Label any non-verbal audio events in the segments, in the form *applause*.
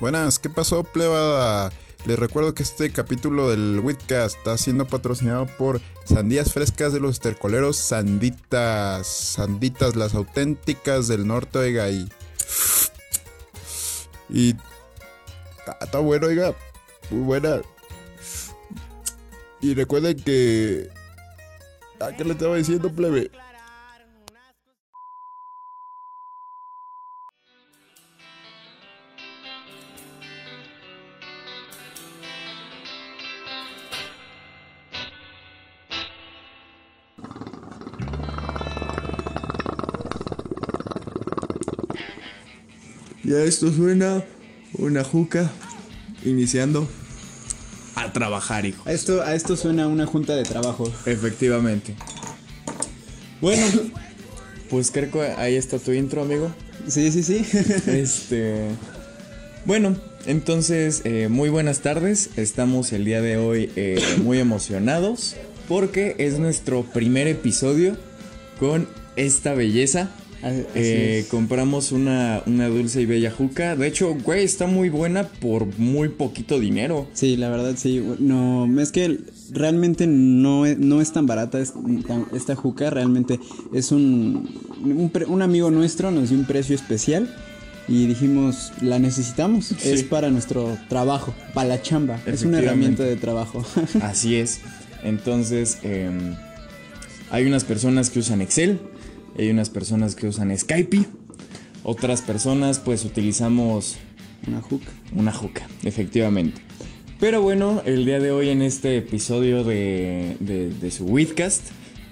Buenas, ¿qué pasó, plebada? Les recuerdo que este capítulo del Witcast está siendo patrocinado por Sandías Frescas de los Estercoleros Sanditas. Sanditas, las auténticas del norte, oiga, y. Y. Está bueno, oiga. Muy buena. Y recuerden que. ¿A qué le estaba diciendo, plebe? Ya esto suena una juca iniciando a trabajar, hijo. A esto, a esto suena una junta de trabajo. Efectivamente. Bueno, pues creo que ahí está tu intro, amigo. Sí, sí, sí. *laughs* Este. Bueno, entonces, eh, muy buenas tardes. Estamos el día de hoy eh, muy emocionados porque es nuestro primer episodio con esta belleza. Eh, compramos una, una dulce y bella juca. De hecho, güey, está muy buena por muy poquito dinero. Sí, la verdad sí. No, es que realmente no es, no es tan barata es- tan- esta juca. Realmente es un, un, un amigo nuestro nos dio un precio especial y dijimos, la necesitamos. Sí. Es para nuestro trabajo, para la chamba. Es una herramienta de trabajo. *laughs* Así es. Entonces, em, hay unas personas que usan Excel, hay unas personas que usan Skype, otras personas pues utilizamos una juca. una juca, efectivamente. Pero bueno, el día de hoy en este episodio de, de, de su Widcast,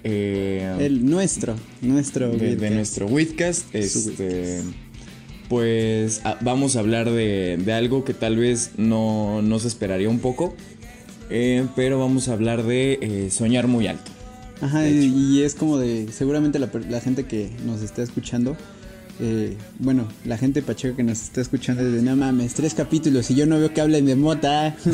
eh, El nuestro, nuestro. de, de nuestro Widcast, Su este, pues a- vamos a hablar de, de algo que tal vez no, no se esperaría un poco, eh, pero vamos a hablar de eh, soñar muy alto. Ajá, y, es como de, seguramente la, la gente que nos está escuchando, eh, bueno, la gente pacheca que nos está escuchando es de, no mames, tres capítulos y yo no veo que hablen de mota. *laughs*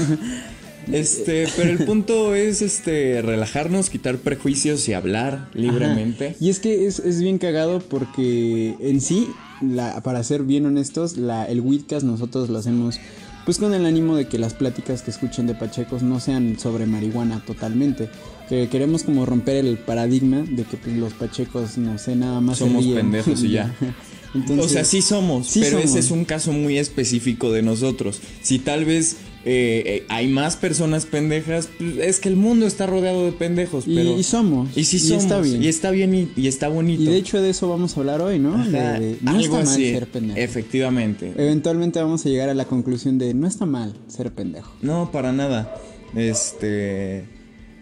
Este, pero el punto es este relajarnos, quitar prejuicios y hablar libremente. Ajá. Y es que es, es bien cagado porque en sí, la, para ser bien honestos, la, el Widcast nosotros lo hacemos pues con el ánimo de que las pláticas que escuchen de Pachecos no sean sobre marihuana totalmente. Que queremos como romper el paradigma de que pues, los Pachecos, no sé, nada más se Somos ríen. pendejos y ya. *laughs* Entonces, o sea, sí somos, sí pero ese es un caso muy específico de nosotros. Si tal vez eh, eh, hay más personas pendejas, pues, es que el mundo está rodeado de pendejos, Y, pero... y somos. Y sí somos, está bien. y está bien y, y está bonito. Y de hecho de eso vamos a hablar hoy, ¿no? De- no algo está mal así, ser pendejo. Efectivamente. Eventualmente vamos a llegar a la conclusión de no está mal ser pendejo. No, para nada. Este.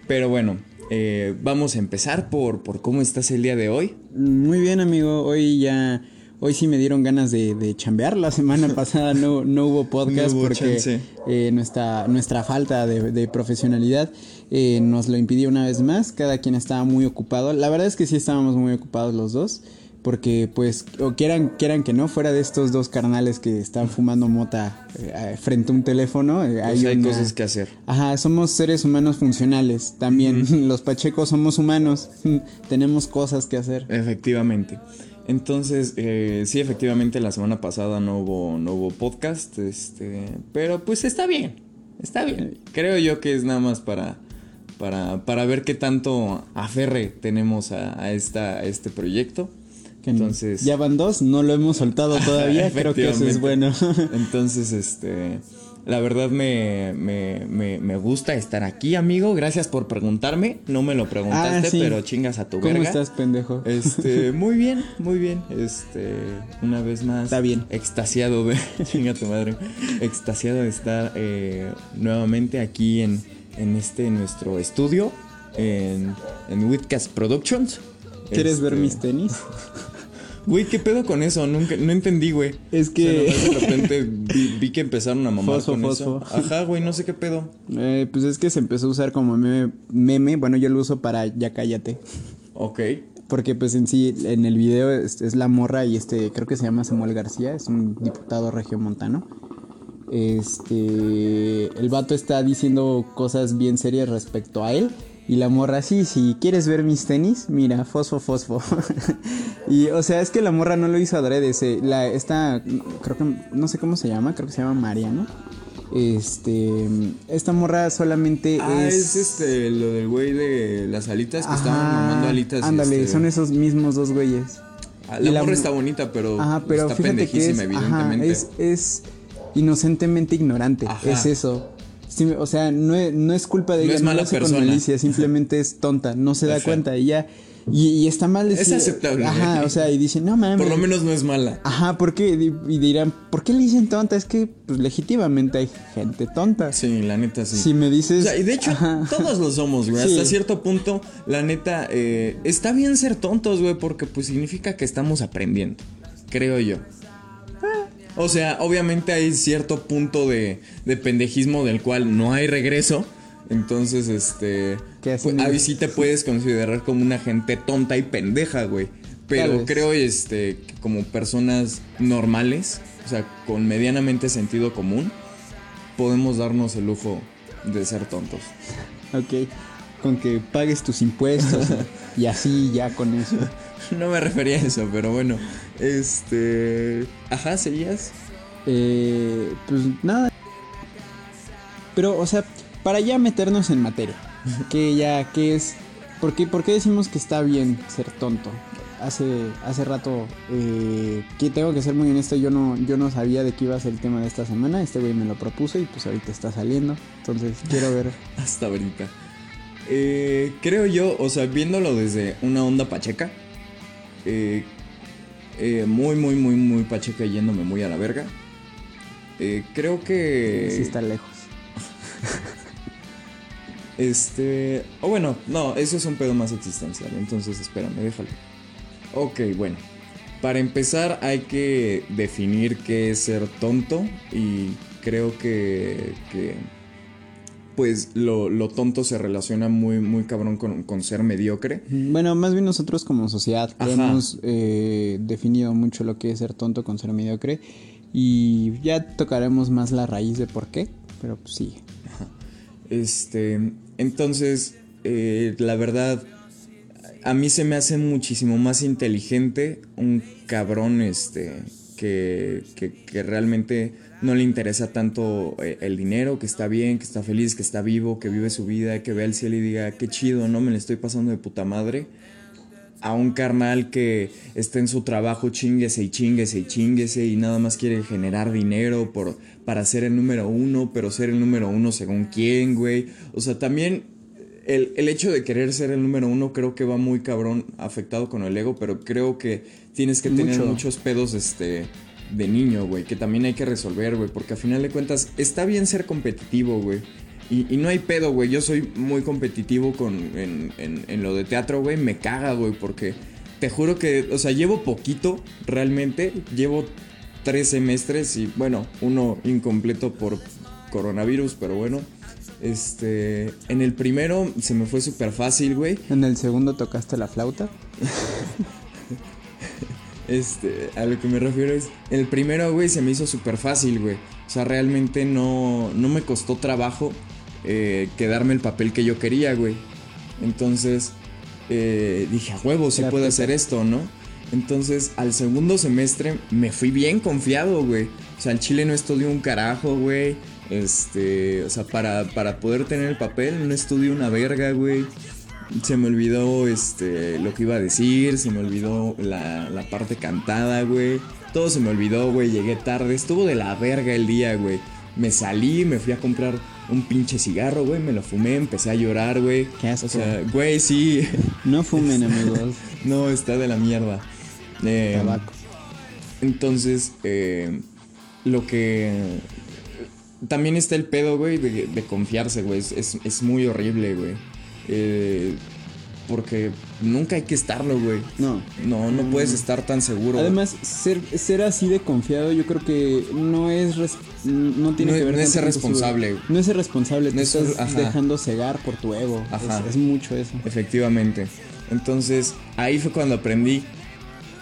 Pero bueno, eh, vamos a empezar por, por cómo estás el día de hoy. Muy bien, amigo. Hoy ya. Hoy sí me dieron ganas de, de chambear. La semana *laughs* pasada no, no hubo podcast No hubo porque eh, nuestra, nuestra falta de, de profesionalidad eh, nos lo impidió una vez más. Cada quien estaba muy ocupado. La verdad es que sí estábamos muy ocupados los dos. Porque pues, o quieran, quieran que no, fuera de estos dos carnales que están fumando mota eh, frente a un teléfono, eh, Pues hay, una- cosas que hacer. Ajá, somos seres humanos funcionales. También *laughs* los pachecos somos humanos. *laughs* Tenemos cosas que hacer. Efectivamente. Entonces, eh, sí, efectivamente, la semana pasada no hubo, no hubo podcast. Este. Pero pues está bien. Está bien. Creo yo que es nada más para. Para, para ver qué tanto aferre tenemos a, a esta, a este proyecto. Entonces. Ya van dos, no lo hemos soltado *laughs* todavía. Creo que eso es bueno. Entonces, este. La verdad me, me, me, me gusta estar aquí, amigo. Gracias por preguntarme. No me lo preguntaste, Ah, sí. pero chingas a tu ¿Cómo verga. estás, pendejo? Este, *laughs* muy bien, muy bien. Este, una vez más. Está bien. Extasiado de. *laughs* Chinga tu madre. Extasiado de estar eh, nuevamente aquí en, en este nuestro estudio. En, en Whitcast Productions. ¿Quieres Este, ver mis tenis? *laughs* Güey, ¿qué pedo con eso? Nunca, no entendí, güey. Es que- O sea, nomás de repente vi, vi que empezaron a mamar Fosfo, con fosfo. eso. Ajá, güey, no sé qué pedo. Eh, pues es que se empezó a usar como meme, meme. Bueno, yo lo uso para ya cállate. Ok. Porque pues en sí, en el video es, es la morra y este, creo que se llama Samuel García, es un diputado regiomontano. Este, el vato está diciendo cosas bien serias respecto a él Y la morra, sí, si quieres ver mis tenis, mira, fosfo, fosfo. *laughs* y, o sea, es que la morra no lo hizo adrede. Se, la, esta, creo que, no sé cómo se llama, creo que se llama Mariano. Este, esta morra solamente Ah, es... es este, lo del güey de las alitas que estaban Ajá, mamando alitas. Ándale, este, son esos mismos dos güeyes. ah, La la morra está bonita, pero, Ajá, pero está fíjate que es, pendejísima, ajá, evidentemente. es, es inocentemente ignorante, Ajá. es eso. Sí, o sea, no es, no es culpa de No ella, es no mala lo hace persona. con malicia, *laughs* simplemente es tonta, no se da cuenta y ya. Y, y está mal Es aceptable. Ajá, o sea, y dice, no mames. Por lo menos no es mala. Ajá, ¿por qué? Y y dirán, ¿por qué le dicen tonta? Es que, pues, legítimamente hay gente tonta. Sí, la neta sí. Si me dices. O sea, y de hecho, Ajá. todos lo somos, güey. Sí. Hasta cierto punto, la neta, eh, está bien ser tontos, güey, porque pues significa que estamos aprendiendo, creo yo. O sea, obviamente hay cierto punto de, de pendejismo del cual no hay regreso. Entonces, este. Pues, ahí sí te puedes considerar como una gente tonta y pendeja, güey. Pero creo, este, que como personas normales, o sea, con medianamente sentido común, podemos darnos el lujo de ser tontos. Ok, con que pagues tus impuestos y así, ya con eso. *laughs* *laughs* No me refería a eso, pero bueno. Este. Ajá, seguías. Eh, pues nada. Pero, o sea, para ya meternos en materia, *laughs* que ya, ¿qué es? ¿Por qué, por qué decimos que está bien ser tonto? Hace, hace rato, eh, que tengo que ser muy honesto, yo no, yo no sabía de qué iba a ser el tema de esta semana, este güey me lo propuso y pues ahorita está saliendo, entonces quiero ver. *laughs* Hasta ahorita. Eh, creo yo, o sea, viéndolo desde una onda pacheca. Eh, eh, muy, muy, muy, muy pacheca yéndome muy a la verga. eh, creo que. si está lejos. *laughs* Este. O bueno, no, eso es un pedo más existencial. Entonces, espérame, déjalo. Ok, bueno. Para empezar, hay que definir qué es ser tonto. Y creo que. que pues lo, lo tonto se relaciona muy, muy cabrón con, con ser mediocre. Bueno, más bien nosotros como sociedad Ajá. hemos eh, definido mucho lo que es ser tonto con ser mediocre y ya tocaremos más la raíz de por qué, pero pues sí. Este, entonces, eh, la verdad, a mí se me hace muchísimo más inteligente un cabrón, este, que, que, que realmente no le interesa tanto eh, el dinero, que está bien, que está feliz, que está vivo, que vive su vida, que vea el cielo y diga, qué chido, no me le estoy pasando de puta madre. A un carnal que está en su trabajo, chinguese y chinguese y chinguese y nada más quiere generar dinero por, para ser el número uno, pero ser el número uno según quién, güey. O sea, también el, el hecho de querer ser el número uno creo que va muy cabrón afectado con el ego, pero creo que tienes que tener Mucho. muchos pedos este, de niño, güey, que también hay que resolver, güey, porque a final de cuentas está bien ser competitivo, güey. Y, y no hay pedo, güey. Yo soy muy competitivo con, en, en- en lo de teatro, güey. Me caga, güey, porque te juro que, o sea, llevo poquito realmente. Llevo tres semestres y, bueno, uno incompleto por coronavirus, pero bueno. Este, en el primero se me fue súper fácil, güey. En el segundo tocaste la flauta. *laughs* Este, a lo que me refiero es, el primero, güey, se me hizo súper fácil, güey. O sea, realmente no, no me costó trabajo eh, quedarme el papel que yo quería, güey. Entonces, eh, dije, a huevo, sí puedo hacer esto, ¿no? Entonces, al segundo semestre me fui bien confiado, güey. O sea, al chile no estudié un carajo, güey. Este, o sea, para, para poder tener el papel no estudié una verga, güey. Se me olvidó este, lo que iba a decir, se me olvidó la, la parte cantada, güey. Todo se me olvidó, güey. Llegué tarde, estuvo de la verga el día, güey. Me salí, me fui a comprar un pinche cigarro, güey. Me lo fumé, empecé a llorar, güey. Qué asco. O sea, güey, sí. No fumen, *laughs* amigos. no, está de la mierda. Eh, Tabaco. entonces, eh, lo que. También está el pedo, güey, de, de confiarse, güey. Es, es- es muy horrible, güey. Eh, porque nunca hay que estarlo, güey. No. No, no puedes estar tan seguro. Además, ser, ser así de confiado, yo creo que no es. res- no tiene No- que ver no es ser responsable. No es ser responsable, te No es- estás ajá. dejando cegar por tu ego. Ajá. Es, es mucho eso. Efectivamente. Entonces, ahí fue cuando aprendí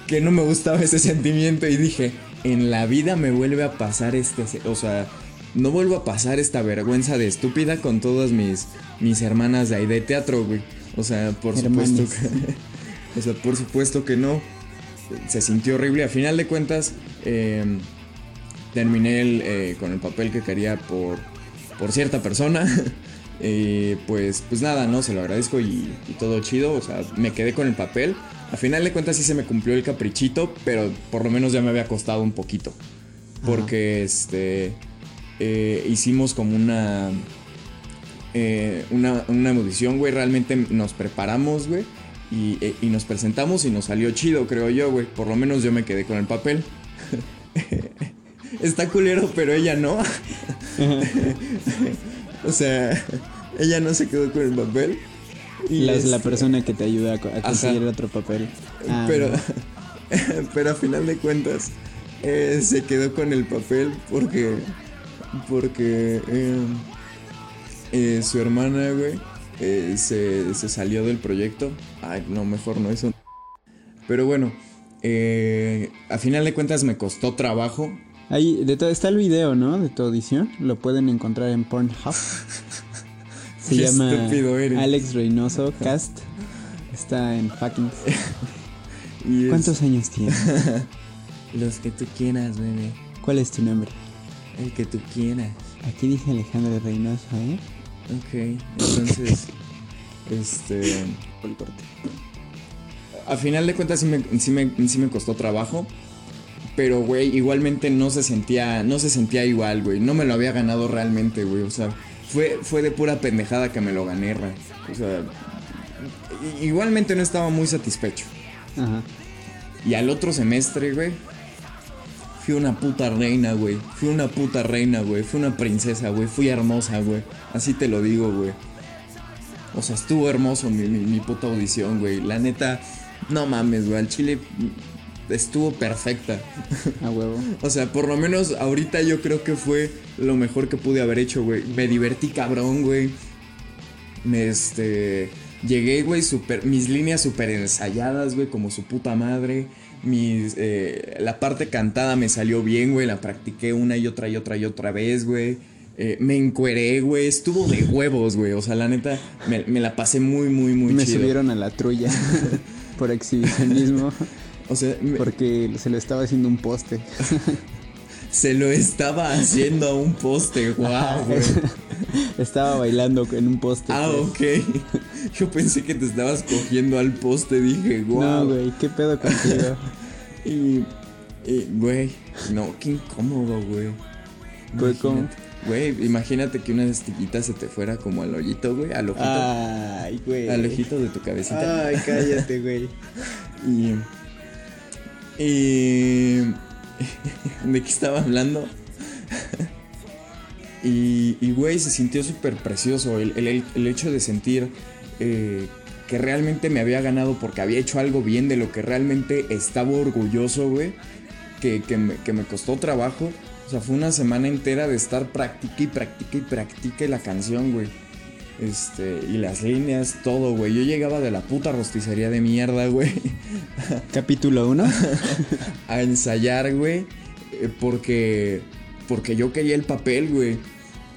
que no me gustaba ese *laughs* sentimiento y dije, en la vida me vuelve a pasar este, o sea, no vuelvo a pasar esta vergüenza de estúpida con todas mis, mis hermanas de ahí de teatro, güey. O sea, por supuesto que, *laughs* o sea, por supuesto que no. Se sintió horrible. A final de cuentas, em, terminé eh, con el papel que quería por, por cierta persona. *laughs* y pues, pues nada, ¿no? Se lo agradezco y, y, todo chido. O sea, me quedé con el papel. A final de cuentas sí se me cumplió el caprichito, pero por lo menos ya me había costado un poquito. Porque este eh, hicimos como una, eh, una, una audición, güey. Realmente nos preparamos, güey. Y, eh, y, nos presentamos y nos salió chido, creo yo, güey. Por lo menos yo me quedé con el papel. *laughs* Está culero, pero ella no. *laughs* o sea, ella no se quedó con el papel. Y la, es la persona que te ayuda a, conseguir otro papel. Ah, pero, no. *laughs* pero a final de cuentas, eh, se quedó con el papel porque porque eh, eh, su hermana, güey, eh, se, se, salió del proyecto. Ay, no, mejor no eso. Pero bueno, a final de cuentas me costó trabajo. Ahí de todo está el video, ¿no? De tu audición. Lo pueden encontrar en Pornhub. *laughs* Se llama Alex Reynoso Cast. Está en fucking. *laughs* ¿Cuántos años tienes? *laughs* Los que tú quieras, bebé. ¿Cuál es tu nombre? El que tú quieras. Aquí dice Alejandro Reynoso, ¿eh? Ok, entonces. este. A final de cuentas sí me, sí me, sí me costó trabajo. Pero, güey, igualmente no se sentía. No se sentía igual, güey. No me lo había ganado realmente, güey. O sea, fue, fue de pura pendejada que me lo gané, ra. O sea. Igualmente no estaba muy satisfecho. Ajá. Y al otro semestre, güey, fui una puta reina, güey. Fui una puta reina, güey. Fui una princesa, güey. Fui hermosa, güey. Así te lo digo, güey. O sea, estuvo hermoso mi, mi, mi puta audición, güey. La neta, no mames, güey. Al chile estuvo perfecta. A huevo. o sea, por lo menos ahorita yo creo que fue lo mejor que pude haber hecho, güey. Me divertí cabrón, güey. Me este. Llegué, güey, super. Mis líneas súper ensayadas, güey, como su puta madre mis, eh, la parte cantada me salió bien, güey. La practiqué una y otra y otra y otra vez, güey. Eh, me encueré, güey. Estuvo de huevos, güey. O sea, la neta, me, me, la pasé muy, muy, muy me chido. Me subieron a la trulla *laughs* por exhibicionismo. *laughs* o sea, me... porque se le estaba haciendo un poste. *laughs* se lo estaba haciendo a un poste, wow, güey. *laughs* Estaba bailando en un poste. Ah, pues. ok. *laughs* Yo pensé que te estabas cogiendo al poste, dije, wow. No, güey, ¿qué pedo contigo? *laughs* y, y, güey, no, qué incómodo, güey. Güey, ¿cómo? Güey, imagínate que una astillita se te fuera como al hoyito, güey, al ojito. Ay, güey. Al ojito de tu cabecita. Ay, cállate, güey. y. Y. ¿De qué estaba hablando? Y, y, güey, se sintió súper precioso. El, el, el, hecho de sentir eh, que realmente me había ganado porque había hecho algo bien, de lo que realmente estaba orgulloso, güey. Que, que, me, que me costó trabajo. O sea, fue una semana entera de estar practique y practique y practique la canción, güey. Este, y las líneas, todo, güey. Yo llegaba de la puta rosticería de mierda, güey. *laughs* Capítulo 1. a ensayar, güey. Porque. Porque yo quería el papel, güey.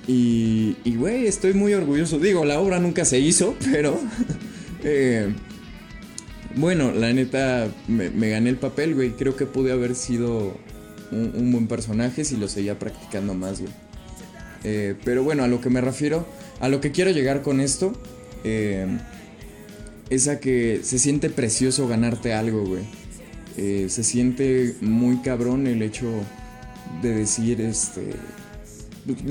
Y, y, güey, estoy muy orgulloso. Digo, la obra nunca se hizo, *laughs* pero. eh, bueno, la neta, me, gané el papel, güey. Creo que pude haber sido un, buen personaje si lo seguía practicando más, güey. Eh, pero bueno, a lo que me refiero, a lo que quiero llegar con esto, eh, es a que se siente precioso ganarte algo, güey. Se siente muy cabrón el hecho de decir, este,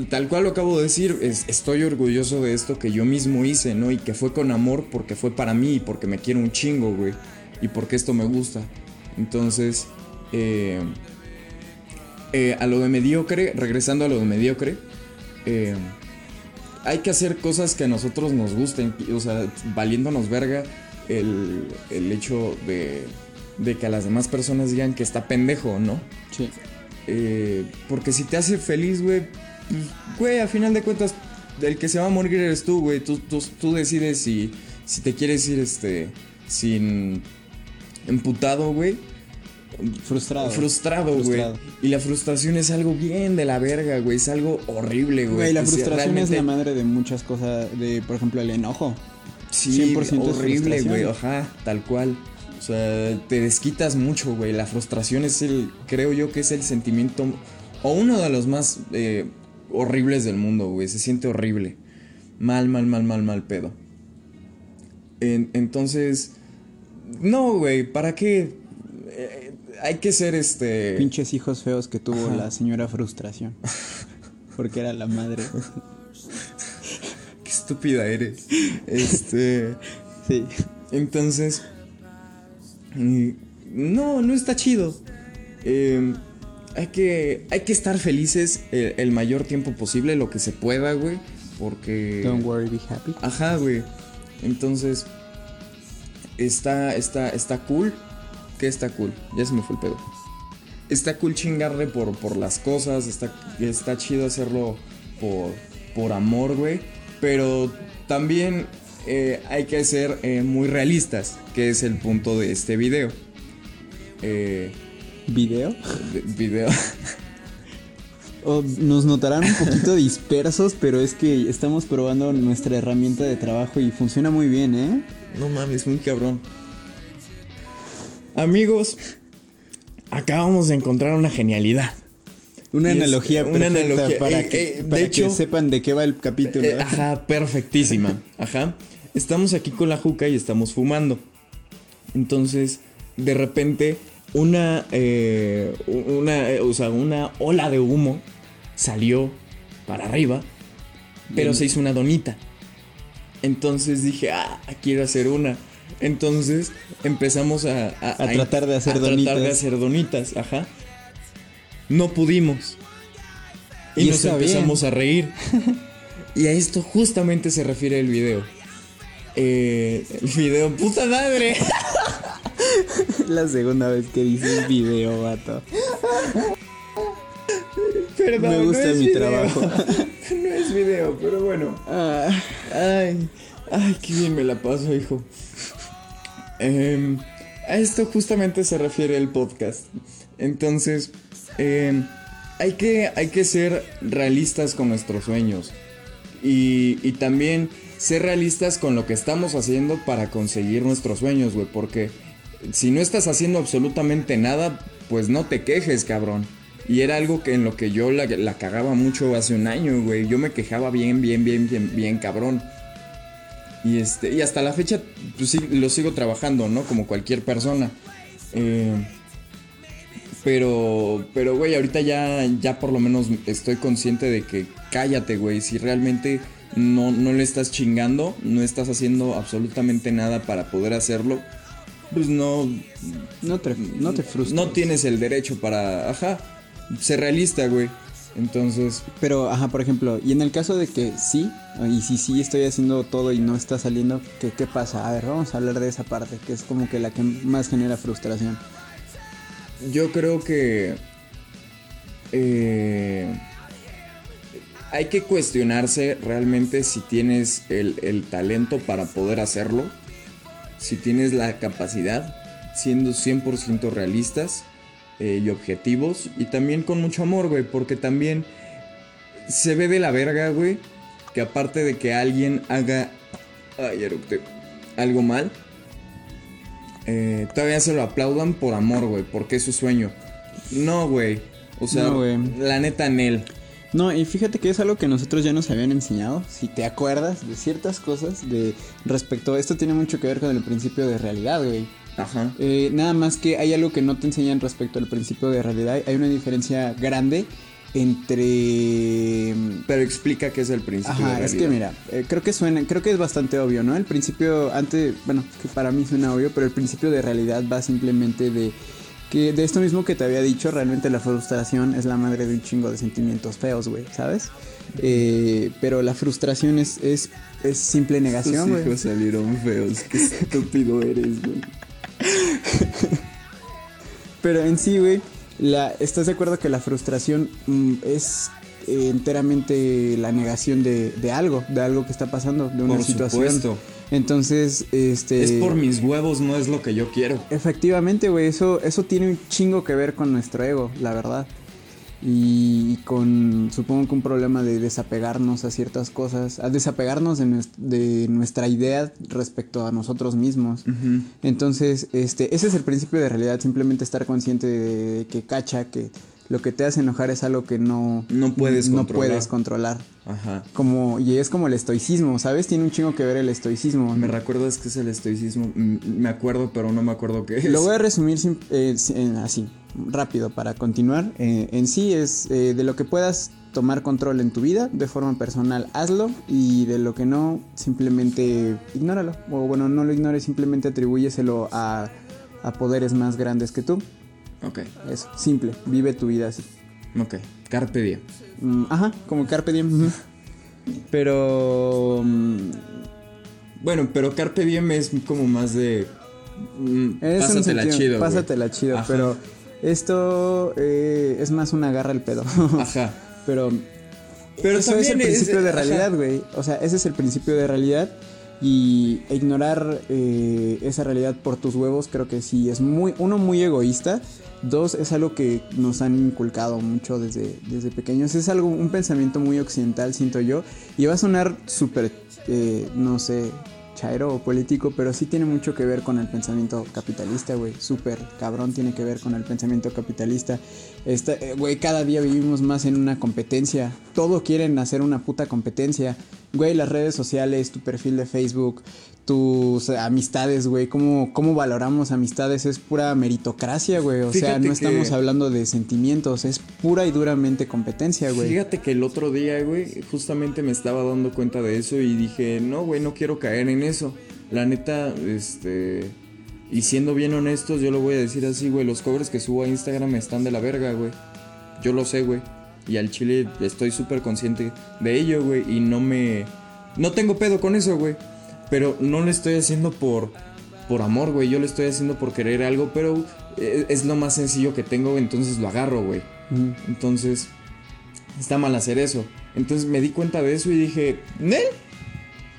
tal cual lo acabo de decir, es, estoy orgulloso de esto que yo mismo hice, ¿no? Y que fue con amor porque fue para mí, porque me quiero un chingo, güey. Y porque esto me gusta. Entonces, eh, eh, a lo de mediocre, regresando a lo de mediocre, eh, hay que hacer cosas que a nosotros nos gusten, o sea, valiéndonos verga el, el hecho de, de, que a las demás personas digan que está pendejo, ¿no? Sí. Eh, porque si te hace feliz, güey, güey, a final de cuentas, el que se va a morir eres tú, güey. Tú, tú, tú, decides si, si te quieres ir, este, sin emputado, güey. Frustrado. frustrado, güey. Y la frustración es algo bien de la verga, güey. Es algo horrible, güey. Güey, la frustración es la madre de muchas cosas, de por ejemplo el enojo. Sí, 100% es horrible, güey. Ajá, tal cual. O sea, te desquitas mucho, güey. La frustración es el, creo yo que es el sentimiento, o uno de los más eh, horribles del mundo, güey. Se siente horrible. Mal, mal, mal, mal, mal pedo. En- entonces, no, güey, ¿para qué? Eh, hay que ser este... Pinches hijos feos que tuvo Ajá. la señora frustración. Porque era la madre. Qué estúpida eres. Este... Sí. Entonces, mm, no, no está chido. Eh, hay, que, hay que estar felices el, el mayor tiempo posible, lo que se pueda, güey. Porque... Don't worry, be happy. Ajá, güey. Entonces, está, está, está cool. ¿Qué está cool? Ya se me fue el pedo. Está cool chingarle por, por las cosas. Está, está chido hacerlo por, por amor, güey. Pero también eh, hay que ser eh, muy realistas, que es el punto de este video. Eh, ¿Video? de- video. Nos notarán un poquito dispersos, pero es que estamos probando nuestra herramienta de trabajo y funciona muy bien, ¿eh? No mames, muy cabrón. Amigos, acabamos de encontrar una genialidad. Una Y es- analogía una perfecta analogía, para, eh, que, eh, de para que hecho- sepan de qué va el capítulo. Eh, ajá, perfectísima. Ajá. Estamos aquí con la juca y estamos fumando. Entonces, de repente, una, eh, una, eh, o sea, una ola de humo salió para arriba, pero se hizo una donita. Entonces dije, ah, quiero hacer una. Entonces empezamos a, A tratar de hacer a tratar donitas. de hacer donitas, ajá. No pudimos. Y, Y nos empezamos a reír. *laughs* y a esto justamente se refiere el video. Eh, el video, puta madre. *laughs* La segunda vez que dices video, vato. Perdón, Me gusta no es mi video. trabajo. *laughs* no es video, pero bueno. Ah, Ay, ay, qué bien me la paso, hijo. Em, a esto justamente se refiere el podcast. Entonces, em, hay, que, hay que ser realistas con nuestros sueños. Y, y también ser realistas con lo que estamos haciendo para conseguir nuestros sueños, güey. Porque si no estás haciendo absolutamente nada, pues no te quejes, cabrón. Y era algo que en lo que yo la, la cagaba mucho hace un año, güey. Yo me quejaba bien, bien, bien, bien, bien, cabrón. Y este, y hasta la fecha, pues sí, lo sigo trabajando, ¿no? Como cualquier persona. Eh, pero, pero, güey, ahorita ya, ya por lo menos estoy consciente de que cállate, güey. Si realmente no, no le estás chingando, no estás haciendo absolutamente nada para poder hacerlo, pues no, no te, no te frustres. no tienes el derecho para, ajá, ser realista, güey. Entonces, Pero, ajá, por ejemplo, y en el caso de que sí, y si sí estoy haciendo todo y no está saliendo, ¿qué, ¿qué pasa? A ver, vamos a hablar de esa parte, que es como que la que más genera frustración. Yo creo que eh, hay que cuestionarse realmente si tienes el, el talento para poder hacerlo, si tienes la capacidad, siendo 100% realistas eh, y objetivos, y también con mucho amor, güey, porque también se ve de la verga, güey, que aparte de que alguien haga ay, algo mal, eh, todavía se lo aplaudan por amor, güey, porque es su sueño. No, güey. O sea, No, la neta, Nel. No, y fíjate que es algo que nosotros ya nos habían enseñado, si te acuerdas de ciertas cosas de respecto a esto tiene mucho que ver con el principio de realidad, güey. Ajá. Eh, nada más que hay algo que no te enseñan respecto al principio de realidad, hay una diferencia grande entre Pero explica qué es el principio. Ajá, de es que mira, eh, creo que suena, creo que es bastante obvio, ¿no? El principio, antes, bueno, que para mí suena obvio, pero el principio de realidad va simplemente de que de esto mismo que te había dicho, realmente la frustración es la madre de un chingo de sentimientos feos, güey, ¿sabes? Eh, pero la frustración es, es, es simple negación, güey. hijos salieron feos. Qué estúpido eres, güey. *laughs* Pero en sí, güey, ¿estás de acuerdo que la frustración mm, es eh, enteramente la negación de, de algo, de algo que está pasando, de una Por situación? supuesto. Entonces, este... Es por mis huevos, no es lo que yo quiero. Efectivamente, güey, eso, eso tiene un chingo que ver con nuestro ego, la verdad. Y con, supongo que un problema de desapegarnos a ciertas cosas, a desapegarnos de, de nuestra idea respecto a nosotros mismos. Entonces, este, ese es el principio de realidad, simplemente estar consciente de que cacha, que lo que te hace enojar es algo que no, No puedes no controlar. puedes controlar. Ajá. Como, y es como el estoicismo, ¿sabes? Tiene un chingo que ver el estoicismo. ¿Me recuerdas que es el estoicismo? Me acuerdo, pero no me acuerdo qué es. Lo voy a resumir eh, así, rápido, para continuar. Eh, en sí es eh, de lo que puedas tomar control en tu vida de forma personal, hazlo. Y de lo que no, simplemente ignóralo. O bueno, no lo ignores, simplemente atribúyeselo a, a poderes más grandes que tú. Ok, Eso, simple, vive tu vida así. ok. Carpe diem. Mm, ajá, como Carpe Diem. Pero... mm, Bueno, pero Carpe diem es como más de... mm, pásatela sentido, chido, güey. Pásatela chido, Ajá. pero esto eh, es más una garra al pedo. *laughs* Ajá. Pero, Pero eso es el es- principio de realidad, güey. O sea, ese es el principio de realidad. Y ignorar eh, esa realidad por tus huevos creo que sí es muy, uno, muy egoísta. Dos, es algo que nos han inculcado mucho desde, desde pequeños. Es algo, un pensamiento muy occidental, siento yo. Y va a sonar súper, eh, no sé, chairo o político, pero sí tiene mucho que ver con el pensamiento capitalista, güey. Súper cabrón tiene que ver con el pensamiento capitalista. Eh, güey, cada día vivimos más en una competencia. Todo quieren hacer una puta competencia. Güey, las redes sociales, tu perfil de Facebook, tus amistades, güey. ¿Cómo, ¿Cómo valoramos amistades? Es pura meritocracia, güey. O sea, no que- estamos hablando de sentimientos. Es pura y duramente competencia, güey. Fíjate que el otro día, güey, justamente me estaba dando cuenta de eso y dije, no, güey, no quiero caer en eso. La neta, este... Y siendo bien honestos, yo lo voy a decir así, güey, los covers que subo a Instagram están de la verga, güey. Yo lo sé, güey. Y al chile estoy súper consciente de ello, güey. Y no me... No tengo pedo con eso, güey. Pero no lo estoy haciendo por... Por amor, güey. Yo lo estoy haciendo por querer algo, pero eh, es lo más sencillo que tengo, entonces lo agarro, güey. Entonces, está mal hacer eso. Entonces me di cuenta de eso y dije, ¿Nel?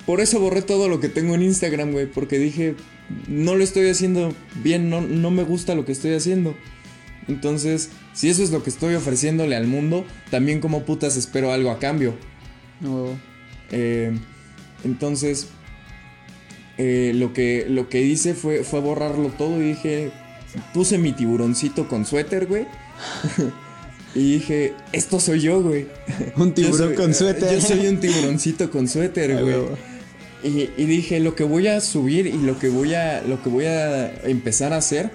Por eso borré todo lo que tengo en Instagram, güey. Porque dije, no lo estoy haciendo bien, no, no me gusta lo que estoy haciendo. Entonces, si eso es lo que estoy ofreciéndole al mundo, también como putas espero algo a cambio. No. Eh, entonces, eh, lo, que, lo que hice fue, fue borrarlo todo y dije, puse mi tiburoncito con suéter, güey. *laughs* y dije, esto soy yo, güey. Un *laughs* tiburón soy- con suéter. Yo soy un tiburoncito con suéter, *laughs* güey. Y, y dije, lo que voy a subir y lo que voy a, lo que voy a empezar a hacer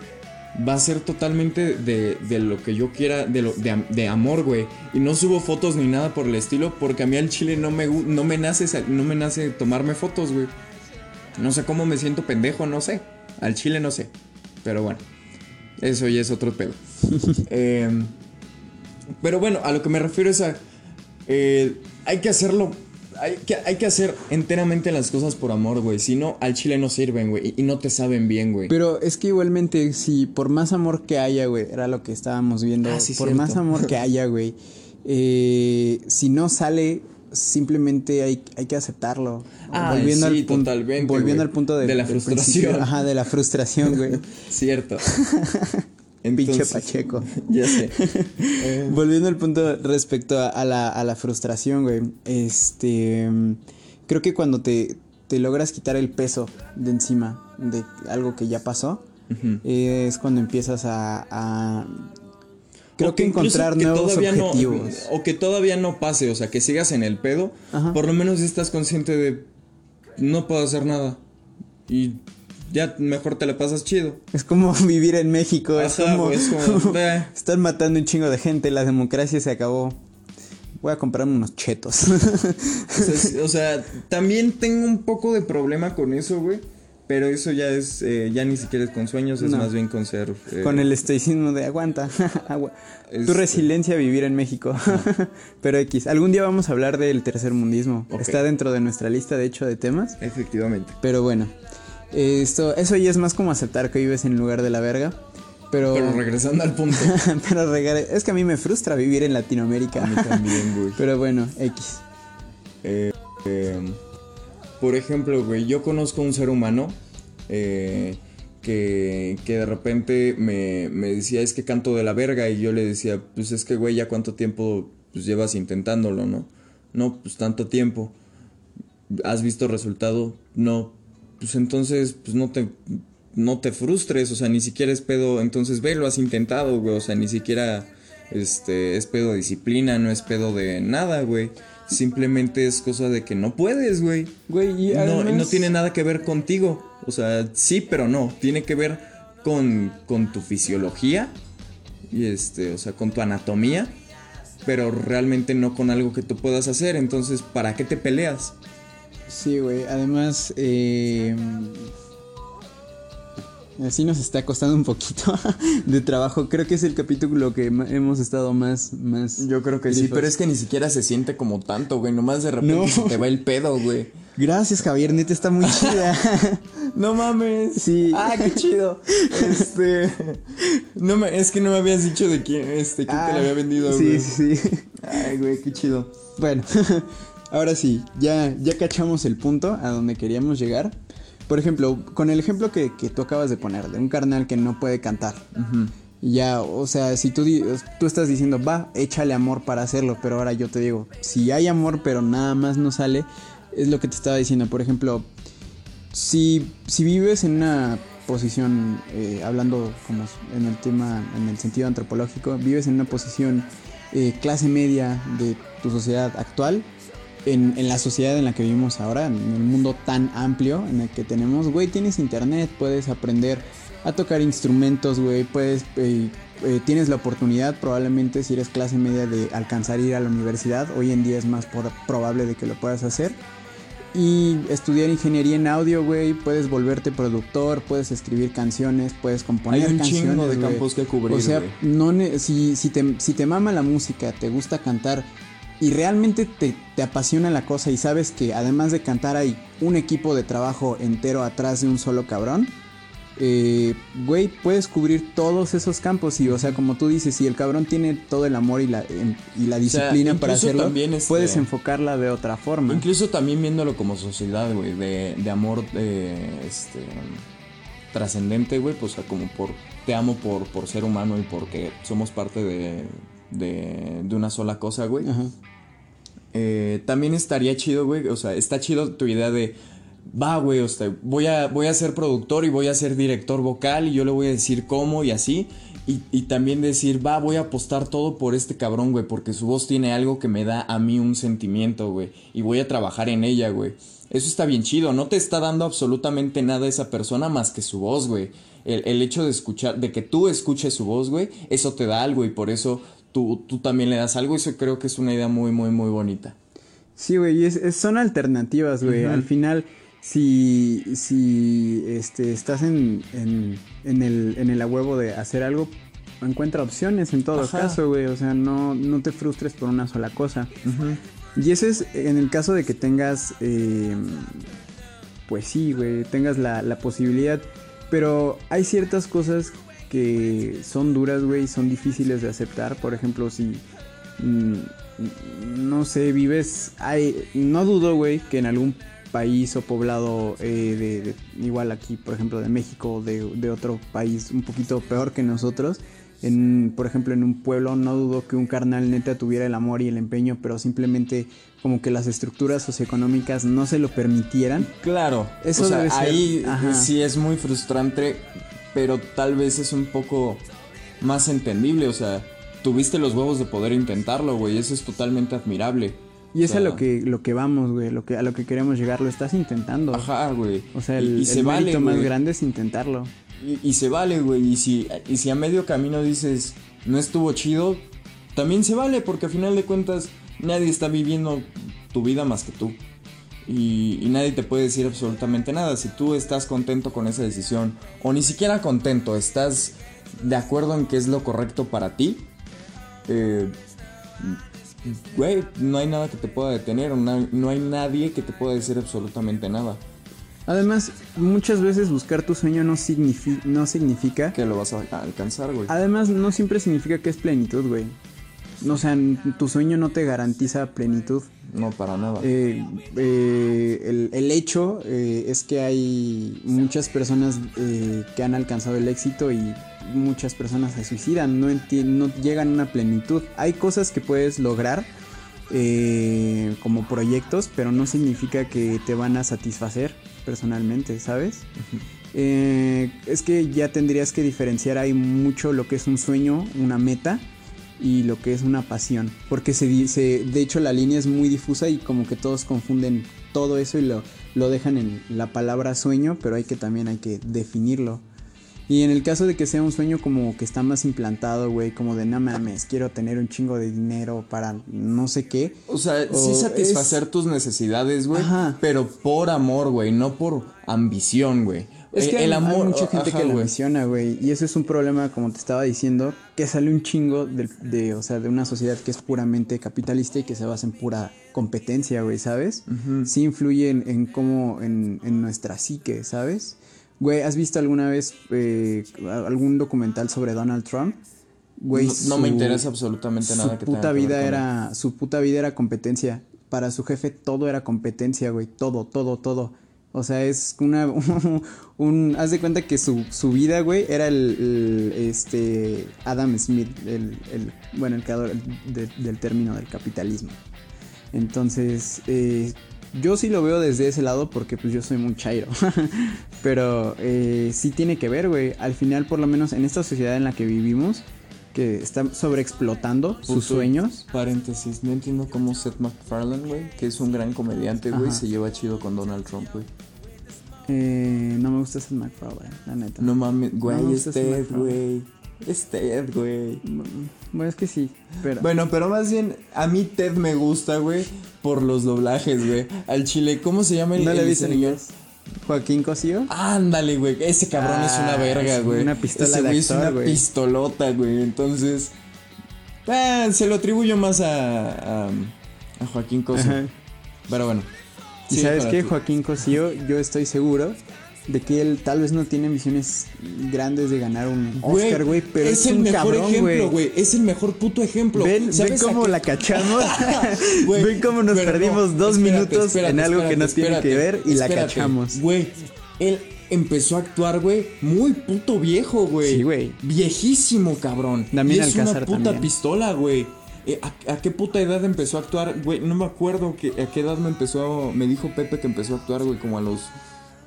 va a ser totalmente de, de lo que yo quiera, de, lo, de, de amor, güey. Y no subo fotos ni nada por el estilo porque a mí al chile no me, no me, nace, no me nace tomarme fotos, güey. No sé cómo me siento pendejo, no sé. Al chile no sé. Pero bueno, eso ya es otro pedo. *laughs* Em, pero bueno, a lo que me refiero es a... eh, hay que hacerlo... Hay que, hay que hacer enteramente las cosas por amor, güey. Si no, al chile no sirven, güey. Y, y no te saben bien, güey. Pero es que igualmente, si por más amor que haya, güey, era lo que estábamos viendo, Ah, sí, por cierto. más amor que haya, güey, eh, si no sale, simplemente hay, hay que aceptarlo. Ah, sí, pun- totalmente, Volviendo al punto de, De la frustración. Ajá, de la frustración, güey. *laughs* Cierto. *laughs* Pinche Entonces- Pacheco. *laughs* Ya sé. Volviendo al punto respecto a, a la, a la frustración, güey. Este. Creo que cuando te, te logras quitar el peso de encima de algo que ya pasó, es cuando empiezas a. a- creo O que encontrar que nuevos no- objetivos. o que todavía no pase, o sea, que sigas en el pedo. Ajá. Por lo menos estás consciente de. No puedo hacer nada. Y ya mejor te la pasas chido. Es como *laughs* vivir en México. es Ajá, como. güey, es como, *laughs* eh. Están matando un chingo de gente. La democracia se acabó. Voy a comprarme unos chetos. O sea, *laughs* es- o sea, también tengo un poco de problema con eso, güey. Pero eso ya es, eh, ya ni siquiera es con sueños, es No. más bien con ser... eh, Con el estoicismo de aguanta. *laughs* agua. Este- Tu resiliencia a vivir en México. *laughs* Pero X. Algún día vamos a hablar del tercer mundismo. Ok. Está dentro de nuestra lista, de hecho, de temas. Efectivamente. Pero bueno. Esto, eso ya es más como aceptar que vives en lugar de la verga. Pero. Pero regresando al punto. *laughs* pero es que a mí me frustra vivir en Latinoamérica. A mí también, güey. Pero bueno, X. Eh, eh, por ejemplo, güey, yo conozco un ser humano eh, que, que de repente me, me decía, es que canto de la verga, y yo le decía, pues es que, güey, ya cuánto tiempo pues, llevas intentándolo, ¿no? No, pues tanto tiempo. ¿Has visto resultado? No. Pues entonces, pues no te, no te frustres, o sea, ni siquiera es pedo, entonces ve, lo has intentado, güey, o sea, ni siquiera este, es pedo de disciplina, no es pedo de nada, güey. Simplemente es cosa de que no puedes, güey. Güey, y No, además- no tiene nada que ver contigo. O sea, sí, pero no. Tiene que ver con, con tu fisiología. Y este, o sea, con tu anatomía. Pero realmente no con algo que tú puedas hacer. Entonces, ¿para qué te peleas? Sí, güey. Además, eh, así nos está costando un poquito *laughs* de trabajo. Creo que es el capítulo que hemos estado más, más. Yo creo que sí, pero es que ni siquiera se siente como tanto, güey. Nomás de repente No. se te va el pedo, güey. Gracias, Javier. Neta está muy chida. *laughs* No mames. Sí. Ah, qué chido. *laughs* Este. No me, es que no me habías dicho de quién, este, quién te Ah, la había vendido, Sí, güey. sí, sí. Ay, güey, qué chido. Bueno, ahora sí, ya, ya cachamos el punto a donde queríamos llegar. Por ejemplo, con el ejemplo que, que tú acabas de poner, de un carnal que no puede cantar. Ya, o sea, si tú, tú estás diciendo, va, échale amor para hacerlo, pero ahora yo te digo, si hay amor pero nada más no sale, es lo que te estaba diciendo. Por ejemplo, si, si vives en una posición, eh, hablando como en el tema, en el sentido antropológico, vives en una posición eh, clase media de tu sociedad actual, en, en la sociedad en la que vivimos ahora, en el mundo tan amplio en el que tenemos, güey, tienes internet, puedes aprender a tocar instrumentos, güey, puedes, eh, eh, tienes la oportunidad probablemente si eres clase media de alcanzar ir a la universidad, hoy en día es más por- probable de que lo puedas hacer. Y estudiar ingeniería en audio, güey, puedes volverte productor, puedes escribir canciones, puedes componer Hay un canciones, chingo de campos que cubrir, O sea, no si, si, te, si te mama la música, te gusta cantar y realmente te, te apasiona la cosa y sabes que además de cantar hay un equipo de trabajo entero atrás de un solo cabrón, eh, güey, puedes cubrir todos esos campos y, o sea, como tú dices, si el cabrón tiene todo el amor y la, y la disciplina para hacerlo, también, este, puedes enfocarla de otra forma. Incluso también viéndolo como sociedad, güey, de, de amor eh, este, trascendente, güey, pues o sea, como por te amo por, por ser humano y porque somos parte de, de, de una sola cosa, güey. Ajá. Eh, también estaría chido, güey, o sea, está chido tu idea de, va, güey, o sea, voy a, voy a ser productor y voy a ser director vocal y yo le voy a decir cómo y así. Y, también decir, va, voy a apostar todo por este cabrón, güey, porque su voz tiene algo que me da a mí un sentimiento, güey, y voy a trabajar en ella, güey. Eso está bien chido, no te está dando absolutamente nada esa persona más que su voz, güey. El, el hecho de escuchar, de que tú escuches su voz, güey, eso te da algo y por eso tú, tú también le das algo. Eso creo que es una idea muy, muy, muy bonita. Sí, güey, y es, es- son alternativas, güey. Al final, si, si este, estás en, en, en el, en el a huevo de hacer algo, encuentra opciones en todo Ajá. caso, güey. O sea, no, no te frustres por una sola cosa. Y ese es en el caso de que tengas, eh, pues sí, güey, tengas la, la posibilidad. Pero hay ciertas cosas que son duras, güey, son difíciles de aceptar. Por ejemplo, si, mm, no sé, vives, hay, no dudo, güey, que en algún país o poblado eh, de, de- igual aquí, por ejemplo, de México o de, de otro país un poquito peor que nosotros, en, por ejemplo, en un pueblo, no dudo que un carnal neta tuviera el amor y el empeño, pero simplemente como que las estructuras socioeconómicas no se lo permitieran. Claro, Eso o sea, debe ser- ahí ajá. sí es muy frustrante, pero tal vez es un poco más entendible, o sea, tuviste los huevos de poder intentarlo, güey, eso es totalmente admirable. Y es O sea, a lo que, lo que vamos, güey, lo que, a lo que queremos llegar, lo estás intentando. Ajá, güey. O sea, Y- el, y, se el vale, mérito más grande es intentarlo. Y, y se vale, güey. Y si, y si a medio camino dices, no estuvo chido, también se vale, porque a final de cuentas nadie está viviendo tu vida más que tú. Y, y nadie te puede decir absolutamente nada. Si tú estás contento con esa decisión, o ni siquiera contento, estás de acuerdo en que es lo correcto para ti, eh, güey, no hay nada que te pueda detener, no hay nadie que te pueda decir absolutamente nada. Además, muchas veces buscar tu sueño no, signifi- no significa... Que lo vas a alcanzar, güey. Además, no siempre significa que es plenitud, güey. O sea, tu sueño no te garantiza plenitud. No, para nada. Eh, eh, el, el, hecho eh, es que hay muchas personas eh, que han alcanzado el éxito y muchas personas se suicidan, no, no llegan a una plenitud. Hay cosas que puedes lograr eh, como proyectos, pero no significa que te van a satisfacer personalmente, ¿sabes? Eh, es que ya tendrías que diferenciar hay mucho lo que es un sueño, una meta y lo que es una pasión. Porque se, dice, de hecho la línea es muy difusa y como que todos confunden todo eso y lo, lo dejan en la palabra sueño, pero hay que también hay que definirlo. Y en el caso de que sea un sueño como que está más implantado, güey, como de no mames, quiero tener un chingo de dinero para no sé qué. O sea, sí satisfacer tus necesidades, güey, pero por amor, güey, no por ambición, güey. Es que el amor, hay mucha gente que lo menciona, güey, y eso es un problema, como te estaba diciendo, que sale un chingo de, de, o sea, de una sociedad que es puramente capitalista y que se basa en pura competencia, güey, ¿sabes? Sí influye en, en cómo, en, en nuestra psique, ¿sabes? Güey, ¿has visto alguna vez eh, algún documental sobre Donald Trump? Güey, no, no me interesa absolutamente nada que puta vida era Su puta vida era competencia. Para su jefe todo era competencia, güey. Todo, todo, todo. O sea, es una. *laughs* Un, haz de cuenta que su, su vida, güey, era el, Este. Adam Smith, el. el bueno, el creador del término del capitalismo. Entonces, eh, yo sí lo veo desde ese lado porque pues yo soy muy chairo. *laughs* Pero eh, sí tiene que ver, güey. Al final, por lo menos en esta sociedad en la que vivimos, que está sobreexplotando sus sueños. Paréntesis, no entiendo cómo Seth MacFarlane, güey, que es un gran comediante, güey, se lleva chido con Donald Trump, güey. Eh, no me gusta Seth MacFarlane, la neta. No mames, güey, no este, güey. Es Ted, güey. Bueno, es que sí, pero... Bueno, pero más bien, a mí Ted me gusta, güey, por los doblajes, güey. Al chile, ¿cómo se llama el, ¿No le viste en Joaquín Cosío. Ándale, güey. Ese cabrón es una ah, verga, güey. Una pistola de es una pistolota, güey. Entonces, eh, se lo atribuyo más a, a, Joaquín Cosío. Pero bueno. ¿Y sabes qué? Joaquín Cosío, yo estoy seguro de que él tal vez no tiene ambiciones grandes de ganar un Oscar, güey, pero es, el mejor ejemplo, güey. Es el mejor puto ejemplo. Ven, ven cómo la cachamos. *laughs* ven cómo nos perdimos dos minutos en algo que no tiene que ver y la cachamos. Güey, él empezó a actuar, güey, muy puto viejo, güey. Sí, güey. Viejísimo, cabrón. También y es una puta pistola, güey. Eh, ¿a, qué puta edad empezó a actuar? Güey, no me acuerdo que, a qué edad me empezó. Me dijo Pepe que empezó a actuar, güey, como a los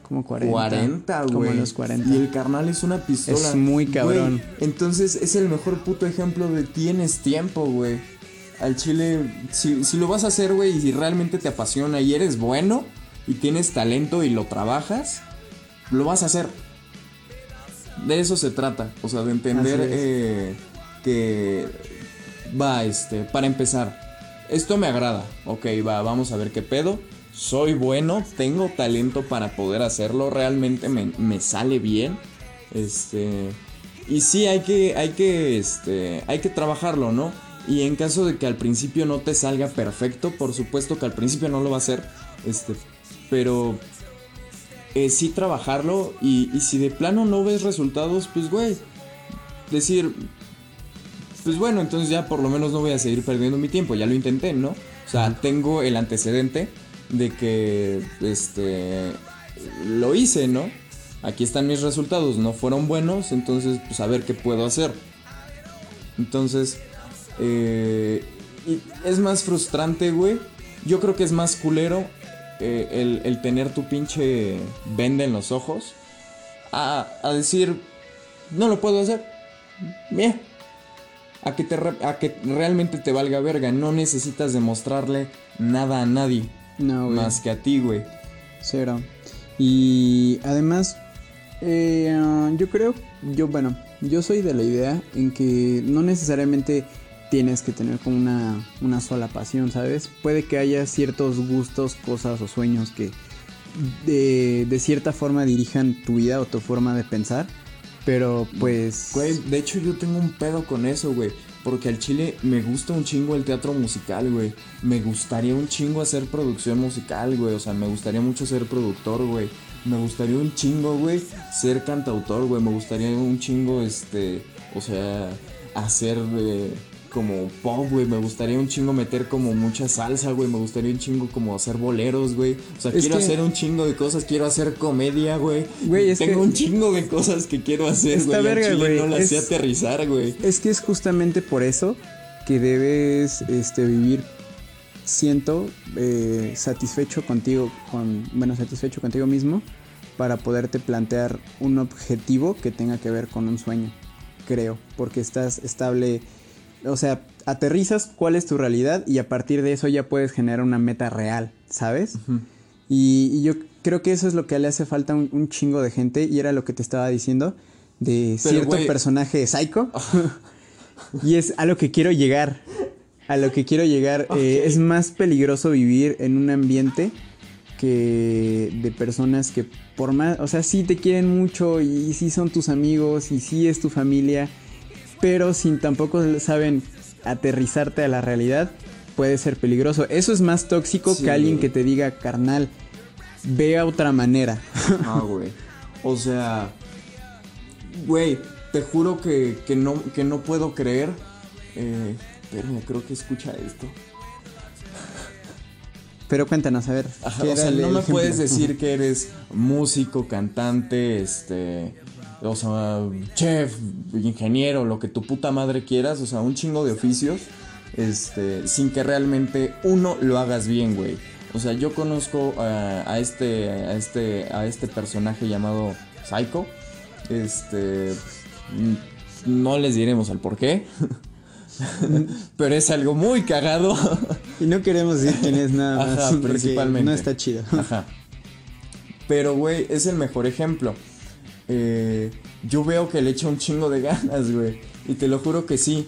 como 40. 40, güey. Como los 40. Y el carnal es una pistola. Es muy cabrón. entonces es el mejor puto ejemplo de tienes tiempo, güey. Al chile, si, si lo vas a hacer, güey, y si realmente te apasiona y eres bueno y tienes talento y lo trabajas, lo vas a hacer. De eso se trata. O sea, de entender eh, que va, este, para empezar, esto me agrada. Ok, va, vamos a ver qué pedo soy bueno, tengo talento para poder hacerlo, realmente me, sale bien. Este. Y sí, hay que, hay que, este, hay que trabajarlo, ¿no? Y en caso de que al principio no te salga perfecto, por supuesto que al principio no lo va a hacer, este, pero eh, sí trabajarlo y si de plano no ves resultados, pues güey, decir, pues bueno, entonces ya por lo menos no voy a seguir perdiendo mi tiempo, ya lo intenté, ¿no? O sea, tengo el antecedente de que este lo hice, ¿no? Aquí están mis resultados, no fueron buenos, entonces pues a ver qué puedo hacer. Entonces, eh, es más frustrante, güey. Yo creo que es más culero eh, el, tener tu pinche venda en los ojos a, decir, no lo puedo hacer. A que, te, a que realmente te valga verga. No necesitas demostrarle nada a nadie. No, Más que a ti, güey. Cero. Y además, eh, yo creo, yo, bueno, yo soy de la idea en que no necesariamente tienes que tener como una, una sola pasión, ¿sabes? Puede que haya ciertos gustos, cosas o sueños que de, de cierta forma dirijan tu vida o tu forma de pensar. Pero pues. Güey, de hecho yo tengo un pedo con eso, güey. Porque al chile me gusta un chingo el teatro musical, güey. Me gustaría un chingo hacer producción musical, güey. O sea, me gustaría mucho ser productor, güey. Me gustaría un chingo, güey, ser cantautor, güey. Me gustaría un chingo, este, o sea, hacer, eh, como pop, güey. Me gustaría un chingo meter como mucha salsa, güey. Me gustaría un chingo como hacer boleros, güey. O sea, Es quiero que- hacer un chingo de cosas. Quiero hacer comedia, güey. Güey, es Tengo que- un chingo de cosas que quiero hacer, güey. verga, chile güey. No las sé aterrizar, güey. Es que es justamente por eso que debes este, vivir, siento, eh, satisfecho contigo, con, bueno, satisfecho contigo mismo para poderte plantear un objetivo que tenga que ver con un sueño, creo, porque estás estable, o sea, aterrizas cuál es tu realidad y a partir de eso ya puedes generar una meta real, ¿sabes? Y, y yo creo que eso es lo que le hace falta a un, un chingo de gente y era lo que te estaba diciendo de Pero, cierto personaje psycho. *laughs* y es a lo que quiero llegar. A lo que quiero llegar. eh, es más peligroso vivir en un ambiente que de personas que por más, o sea, sí te quieren mucho y sí son tus amigos y sí es tu familia, pero sin tampoco saben aterrizarte a la realidad, puede ser peligroso. Eso es más tóxico Sí, que alguien que te diga, carnal, ve a otra manera. Ah, güey. O sea, güey, te juro que, que, no, que no puedo creer. Eh, espérame, creo que escucha esto. Pero cuéntanos, a ver. Ajá, ¿qué o sea, no me ejemplo? puedes decir que eres músico, cantante, este, o sea, chef, ingeniero, lo que tu puta madre quieras, o sea, un chingo de oficios, este, sin que realmente uno lo hagas bien, güey. O sea, yo conozco a, a este, a este, a este personaje llamado Psycho, este, mm, no les diremos el por qué. *laughs* Pero es algo muy cagado. Y no queremos decir quién es nada *laughs* más. Ajá, principalmente. No está chido. Ajá. Pero, güey, es el mejor ejemplo. Eh, yo veo que le echa un chingo de ganas, güey. Y te lo juro que sí.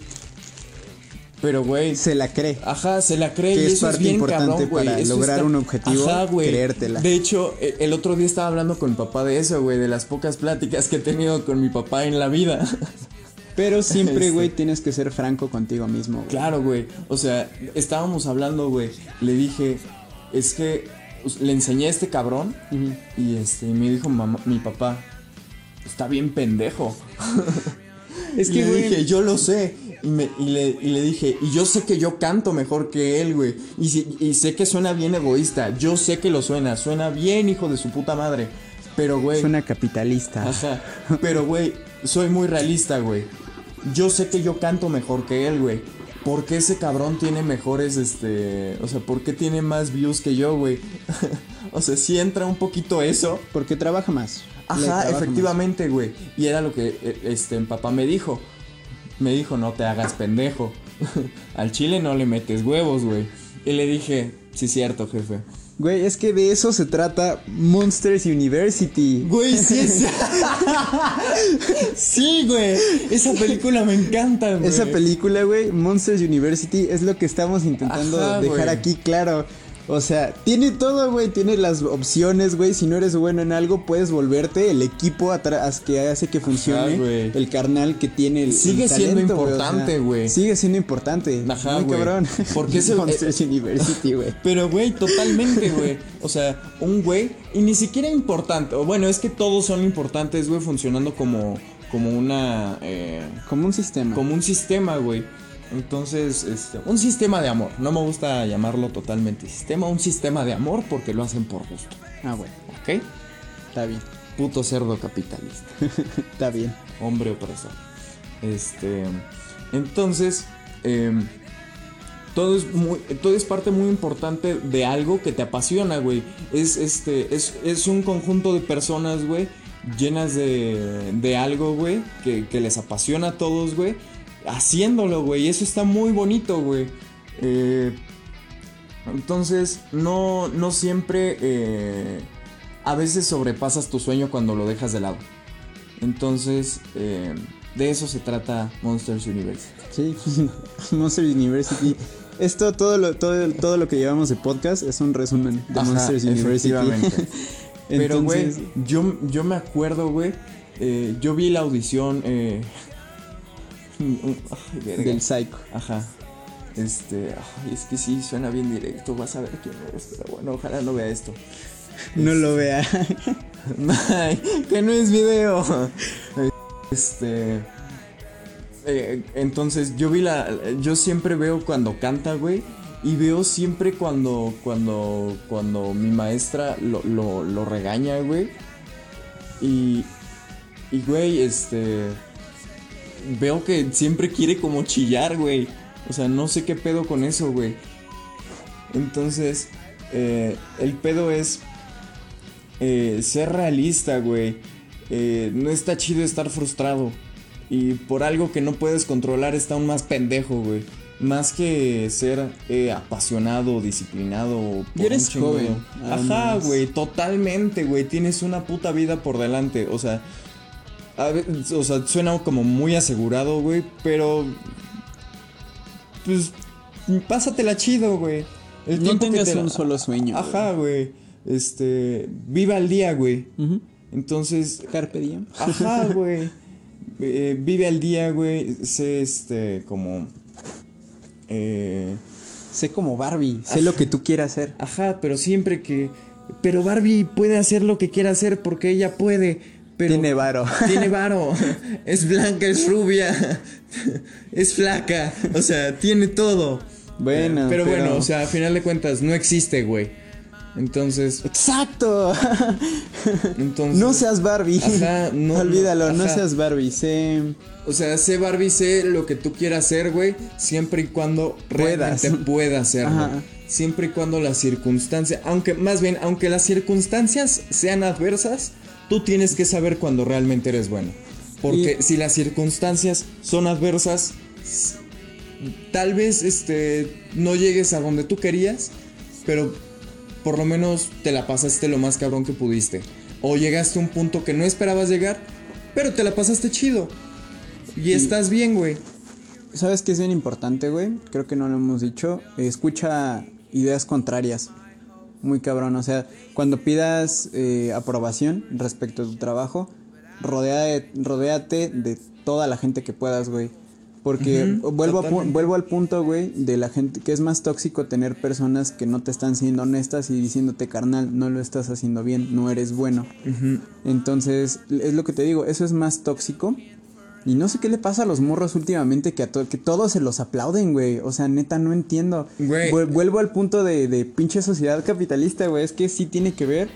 Pero, güey. Se la cree. Ajá, se la cree Que y es eso parte es bien importante cabrón, para Eso lograr un objetivo, güey. creértela. De hecho, e- el otro día estaba hablando con mi papá de eso, güey, de las pocas pláticas que he tenido con mi papá en la vida. *laughs* Pero siempre, Este. güey, tienes que ser franco contigo mismo. Claro, güey. O sea, estábamos hablando, güey. Le dije, es que le enseñé a este cabrón Ujú. y este me dijo mamá- mi papá, está bien pendejo. *laughs* Es que, le güey, dije, yo lo sé. Y, me- y le, y le dije, y yo sé que yo canto mejor que él, güey. Y, si- y sé que suena bien egoísta. Yo sé que lo suena. Suena bien, hijo de su puta madre. Pero, güey. suena capitalista. Ajá. Pero, güey, soy muy realista, güey. Yo sé que yo canto mejor que él, güey. ¿Por qué ese cabrón tiene mejores, este... O sea, ¿por qué tiene más views que yo, güey? *laughs* o sea, sí entra un poquito eso. Porque trabaja más. Ajá, efectivamente, güey. Y era lo que, eh, este, mi papá me dijo. Me dijo, no te hagas pendejo. *laughs* Al chile no le metes huevos, güey. Y le dije, sí, cierto, jefe. Güey, es que de eso se trata Monsters University. Güey, sí es. *laughs* sí, güey. Esa película me encanta, güey. Esa película, güey, Monsters University, es lo que estamos intentando Ajá, dejar güey. aquí claro. O sea, tiene todo, güey, tiene las opciones, güey. Si no eres bueno en algo, puedes volverte el equipo atrás que hace que funcione el carnal que tiene el Sigue el siendo talento, güey, o importante, sea, güey. Sigue siendo importante. Ajá, Muy güey. cabrón. Porque es *laughs* el- Monsters University, güey. *laughs* Pero, güey, totalmente, güey. O sea, un güey, y ni siquiera importante. O bueno, es que todos son importantes, güey, funcionando como, como una. eh, Como un sistema. como un sistema, güey. Entonces, este, un sistema de amor. No me gusta llamarlo totalmente sistema, un sistema de amor porque lo hacen por gusto. Ah, güey. ¿Ok? Está bien. Puto cerdo capitalista. *laughs* Está bien. hombre opresor. Este. Entonces. em, todo es, muy, todo es parte muy importante de algo que te apasiona, güey. Es, este, es, es un conjunto de personas, güey, llenas de, de algo, güey, que, que les apasiona a todos, güey, haciéndolo, güey. Eso está muy bonito, güey. Eh, entonces, no, no siempre... eh, a veces sobrepasas tu sueño cuando lo dejas de lado. Entonces, eh, de eso se trata Monsters University. Sí, *laughs* Monsters University. Esto, todo lo, todo, todo lo que llevamos de podcast es un resumen de Ajá, Monsters University. efectivamente. *laughs* Pero, güey, Entonces, yo, yo me acuerdo, güey. eh, yo vi la audición. Eh, ay, verga. del Psycho. Ajá. Este. ay, es que sí, suena bien directo. Vas a ver quién eres. Pero bueno, ojalá no vea esto. No lo vea. *laughs* Ay, que no es video. Este. eh, entonces yo vi la. Yo siempre veo cuando canta, güey. Y veo siempre cuando. Cuando. Cuando mi maestra lo, lo, lo regaña, güey. Y. Y, güey, este. Veo que siempre quiere como chillar, güey. O sea, no sé qué pedo con eso, güey. Entonces, eh, el pedo es eh, ser realista, güey. Eh, no está chido estar frustrado. Y por algo que no puedes controlar está aún más pendejo, güey. Más que ser apasionado, disciplinado. Y eres joven, Ajá, güey, totalmente, güey. Tienes una puta vida por delante. O sea, a o sea, suena como muy asegurado, güey. Pero. Pues. Pásatela chido, güey. El No tiempo que tengas te- un solo sueño. Ajá, güey. Este. Viva el día, güey. Entonces. Carpe diem. Ajá, *laughs* güey. Eh, vive al día, güey. Sé este. Como. Eh. Sé como Barbie, sé lo que tú quieras hacer. Ajá, pero siempre que. Pero Barbie puede hacer lo que quiera hacer porque ella puede. Pero Tiene varo. *laughs* Tiene varo. *laughs* Es blanca, es rubia. Es flaca. O sea, tiene todo. Bueno, pero, pero- bueno, o sea, a final de cuentas, no existe, güey. Entonces. Exacto. *laughs* Entonces. No seas Barbie. Ajá, no, Olvídalo, no seas Barbie. Sé. O sea, sé Barbie, sé lo que tú quieras hacer, güey, siempre y cuando Puedas. realmente puedas hacerlo. Siempre y cuando las circunstancias, aunque más bien, aunque las circunstancias sean adversas, tú tienes que saber cuando realmente eres bueno. Porque Y- si las circunstancias son adversas, tal vez este no llegues a donde tú querías, pero por lo menos te la pasaste lo más cabrón que pudiste. O llegaste a un punto que no esperabas llegar, pero te la pasaste chido. Y estás bien, güey. ¿Sabes qué es bien importante, güey? Creo que no lo hemos dicho. Escucha ideas contrarias. Muy cabrón. O sea, cuando pidas eh, aprobación respecto a tu trabajo, rodea de- rodéate de toda la gente que puedas, güey. Porque vuelvo, a vuelvo al punto, güey, de la gente que es más tóxico tener personas que no te están siendo honestas y diciéndote, carnal, no lo estás haciendo bien, no eres bueno. Entonces, es lo que te digo, eso es más tóxico. Y no sé qué le pasa a los morros últimamente que a to- que todos se los aplauden, güey. O sea, neta, no entiendo. Güey. Vuel- Vuelvo al punto de, de pinche sociedad capitalista, güey. Es que sí tiene que ver.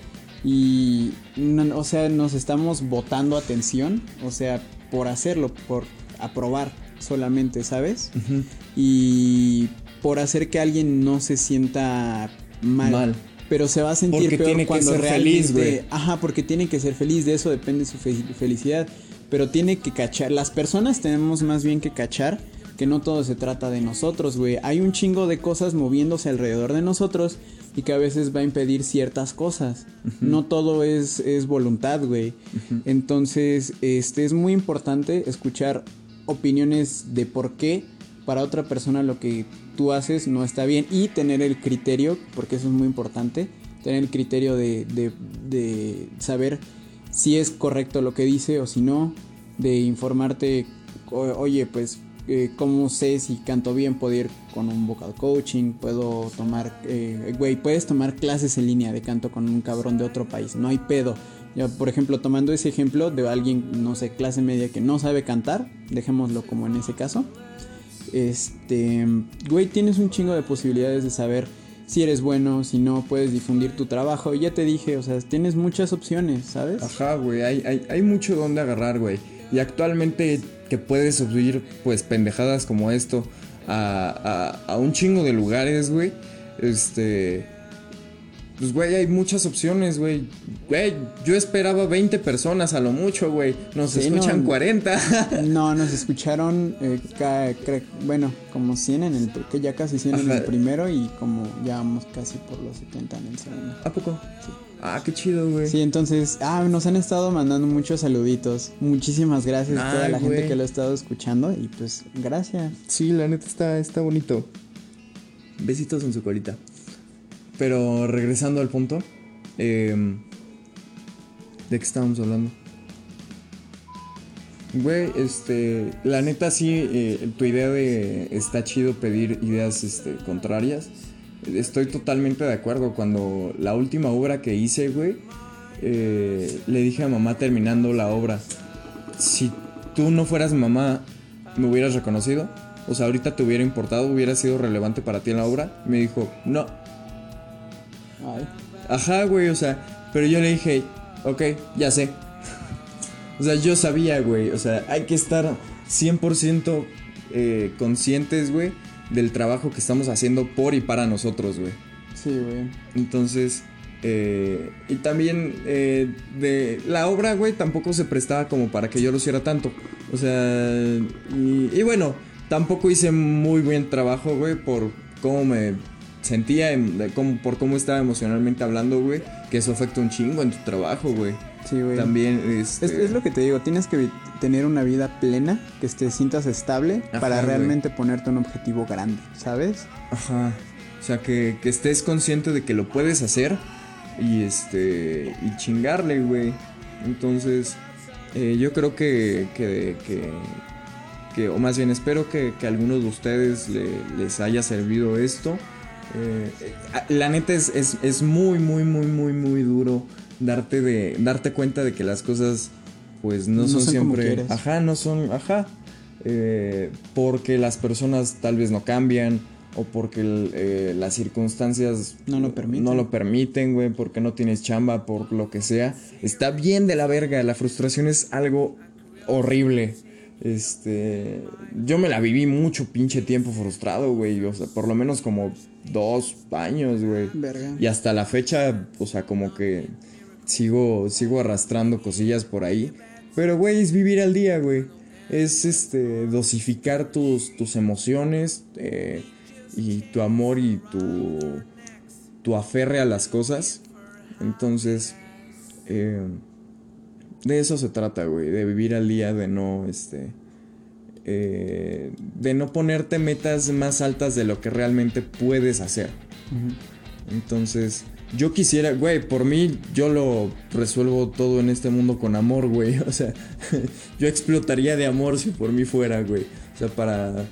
Y, no- o sea, nos estamos botando atención. O sea, por hacerlo, por aprobar solamente, ¿sabes? Y por hacer que alguien no se sienta mal. Mal. Pero se va a sentir Porque peor tiene que cuando ser realmente... feliz, güey. Ajá, porque tiene que ser feliz, de eso depende su fe- felicidad. Pero tiene que cachar, las personas tenemos más bien que cachar que no todo se trata de nosotros, güey. Hay un chingo de cosas moviéndose alrededor de nosotros y que a veces va a impedir ciertas cosas. No todo es, es voluntad, güey. Entonces, este es muy importante escuchar opiniones de por qué para otra persona lo que tú haces no está bien y tener el criterio, porque eso es muy importante, tener el criterio de, de, de saber si es correcto lo que dice o si no, de informarte, oye, pues, eh, ¿cómo sé si canto bien? Puedo ir con un vocal coaching, puedo tomar, eh, güey, puedes tomar clases en línea de canto con un cabrón de otro país, no hay pedo. Ya, por ejemplo, tomando ese ejemplo de alguien, no sé, clase media que no sabe cantar, dejémoslo como en ese caso. Este, güey, tienes un chingo de posibilidades de saber si eres bueno, si no, puedes difundir tu trabajo. Y ya te dije, o sea, tienes muchas opciones, ¿sabes? Ajá, güey, hay, hay, hay mucho donde agarrar, güey. Y actualmente que puedes subir, pues, pendejadas como esto a, a, a un chingo de lugares, güey. Este... Pues, güey, hay muchas opciones, güey. Güey, yo esperaba 20 personas a lo mucho, güey. Nos Sí, escuchan no. 40. *laughs* No, nos *laughs* escucharon, eh, bueno, como 100 en el, que ya casi 100 en el primero y como ya vamos casi por los 70 en el segundo. ¿A poco? Ah, qué chido, güey. Sí, entonces, ah, nos han estado mandando muchos saluditos. Muchísimas gracias a toda la gente que lo ha estado escuchando y pues gracias. Sí, la neta está, está bonito. Besitos en su colita. Pero regresando al punto. em, ¿De qué estábamos hablando? Güey, este. La neta sí, eh, tu idea de. Está chido pedir ideas este, contrarias. Estoy totalmente de acuerdo. Cuando la última obra que hice, güey. eh, le dije a mamá terminando la obra. Si tú no fueras mamá, ¿me hubieras reconocido? O sea, ahorita te hubiera importado, hubiera sido relevante para ti en la obra. Me dijo, no. Ajá, güey, o sea, pero yo le dije, ok, ya sé. *laughs* O sea, yo sabía, güey, o sea, hay que estar 100% eh, conscientes, güey, del trabajo que estamos haciendo por y para nosotros, güey. Sí, güey. Entonces, eh, y también eh, de la obra, güey, tampoco se prestaba como para que yo lo hiciera tanto. O sea, y, y bueno, tampoco hice muy buen trabajo, güey, por cómo me sentía, de cómo- por cómo estaba emocionalmente hablando, güey, que eso afecta un chingo en tu trabajo, güey. Sí, güey. También, este, Es, es lo que te digo, tienes que tener una vida plena, que te sientas estable Ajá, para güey. realmente ponerte un objetivo grande, ¿sabes? Ajá. O sea, que, que estés consciente de que lo puedes hacer y este. y chingarle, güey. Entonces, eh, yo creo que, que, que, que- o más bien espero que, que a algunos de ustedes le- les haya servido esto. Eh, eh, la neta es, es, es muy, muy, muy, muy, muy duro darte, de, darte cuenta de que las cosas, pues no, No son, siempre. Ajá, no son. Ajá. Eh, porque las personas tal vez no cambian o porque eh, las circunstancias No lo permiten. no lo permiten, güey, porque no tienes chamba, por lo que sea. Está bien de la verga, la frustración es algo horrible. Este, yo me la viví mucho pinche tiempo frustrado, güey, o sea, por lo menos como dos años, güey. Verga. Y hasta la fecha, o sea, como que sigo, sigo arrastrando cosillas por ahí. Pero, güey, es vivir al día, güey. Es este, dosificar tus, tus emociones eh, y tu amor y tu, tu aferre a las cosas. Entonces, eh, de eso se trata, güey. De vivir al día, de no, este. Eh, de no ponerte metas más altas de lo que realmente puedes hacer. Entonces, yo quisiera, güey, por mí yo lo resuelvo todo en este mundo con amor, güey. *laughs* O sea, *laughs* yo explotaría de amor si por mí fuera, güey. O sea, para...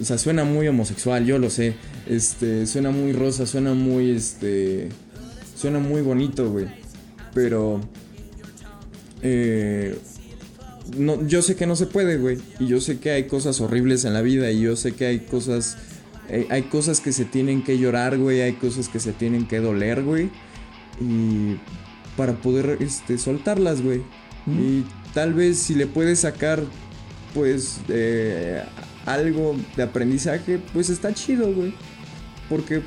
O sea, suena muy homosexual, yo lo sé. Este, suena muy rosa, suena muy, este... Suena muy bonito, güey. Pero... Eh, no, yo sé que no se puede, güey. Y yo sé que hay cosas horribles en la vida. Y yo sé que hay cosas. eh, hay cosas que se tienen que llorar, güey. Hay cosas que se tienen que doler, güey. Y. Para poder este, soltarlas, güey. Y tal vez si le puedes sacar. Pues. eh, algo de aprendizaje. Pues está chido, güey. Porque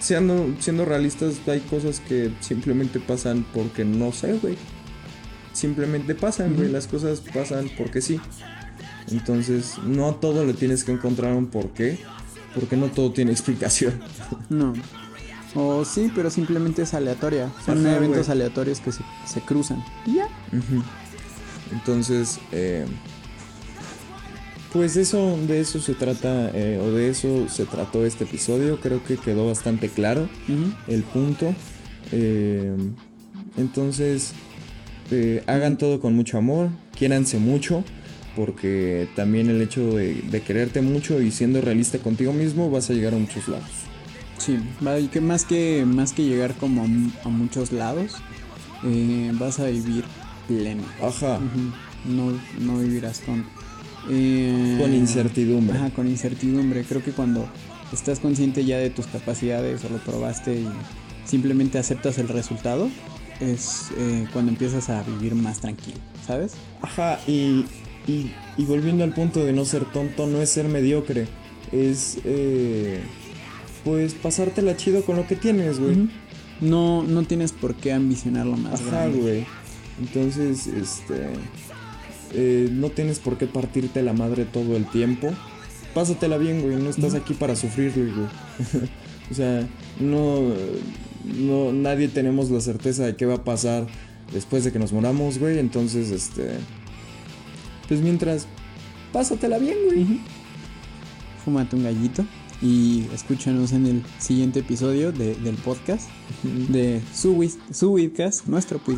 siendo, siendo realistas, hay cosas que simplemente pasan porque no sé, güey simplemente pasan, güey. Las cosas pasan porque sí. Entonces, no a todo le tienes que encontrar un porqué. Porque no todo tiene *laughs* explicación. No. O sí, pero simplemente es aleatoria. Son Ajá, eventos aleatorios que se, se cruzan. Y ya. Entonces, eh, pues eso, de eso se trata, eh, o de eso se trató este episodio. Creo que quedó bastante claro el punto. Eh, entonces, eh, hagan todo con mucho amor, quiéranse mucho, porque también el hecho de, de quererte mucho y siendo realista contigo mismo vas a llegar a muchos lados. Sí, que más que más que llegar como a, mu- a muchos lados, eh, vas a vivir pleno. Ajá. No, no vivirás con eh, con incertidumbre. Ajá, con incertidumbre. Creo que cuando estás consciente ya de tus capacidades o lo probaste y simplemente aceptas el resultado, es eh, cuando empiezas a vivir más tranquilo, ¿sabes? Ajá, y, y, y volviendo al punto de no ser tonto, no es ser mediocre, es eh, pues pasártela chido con lo que tienes, güey. No, no tienes por qué ambicionar lo más Ajá, güey. Entonces, este. eh, no tienes por qué partirte la madre todo el tiempo. Pásatela bien, güey. No estás aquí para sufrirlo, güey. *laughs* o sea, no, no. Nadie tenemos la certeza de qué va a pasar después de que nos moramos, güey. Entonces, este. Pues mientras. Pásatela bien, güey. Ujú. Fúmate un gallito y escúchanos en el siguiente episodio de- del podcast de su, su Widcast, nuestro *laughs*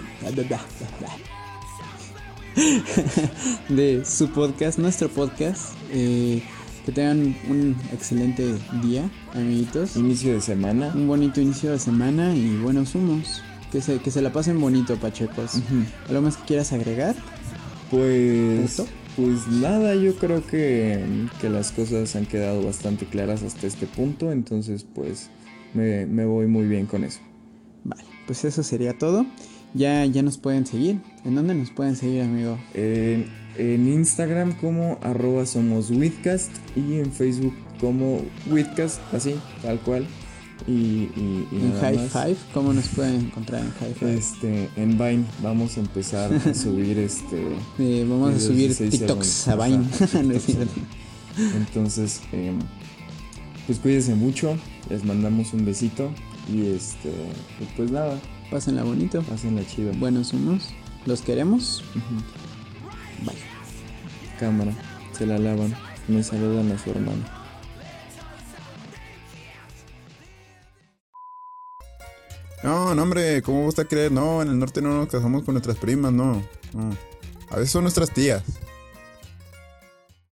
de su podcast, nuestro podcast. Eh, que tengan un excelente día, amiguitos. Inicio de semana. Un bonito inicio de semana y buenos humos. Que se, que se la pasen bonito, Pachecos. Ujú. ¿Algo más que quieras agregar? Pues. Pues nada, yo creo que, que las cosas han quedado bastante claras hasta este punto, entonces pues me, me voy muy bien con eso. Vale, pues eso sería todo. Ya, ya nos pueden seguir. ¿En dónde nos pueden seguir, amigo? En, en Instagram como arroba somos Witcast y en Facebook como Witcast, así, tal cual. Y, y, y En High. Five, ¿cómo nos pueden encontrar en High Five? Este, en Vine vamos a empezar a subir este. *laughs* Eh, vamos a subir TikToks a Vine. Ajá, *laughs* No es TikToks a cierto. Entonces, em, pues cuídense mucho, les mandamos un besito y este, pues nada, Pásenla bonito. pásenla chido. Buenos somos. Los queremos. Bye. Cámara, se la lavan, me saludan a su hermano. No, no, hombre, ¿cómo vas a creer? No, en el norte no nos casamos con nuestras primas, no. no. A veces son nuestras tías.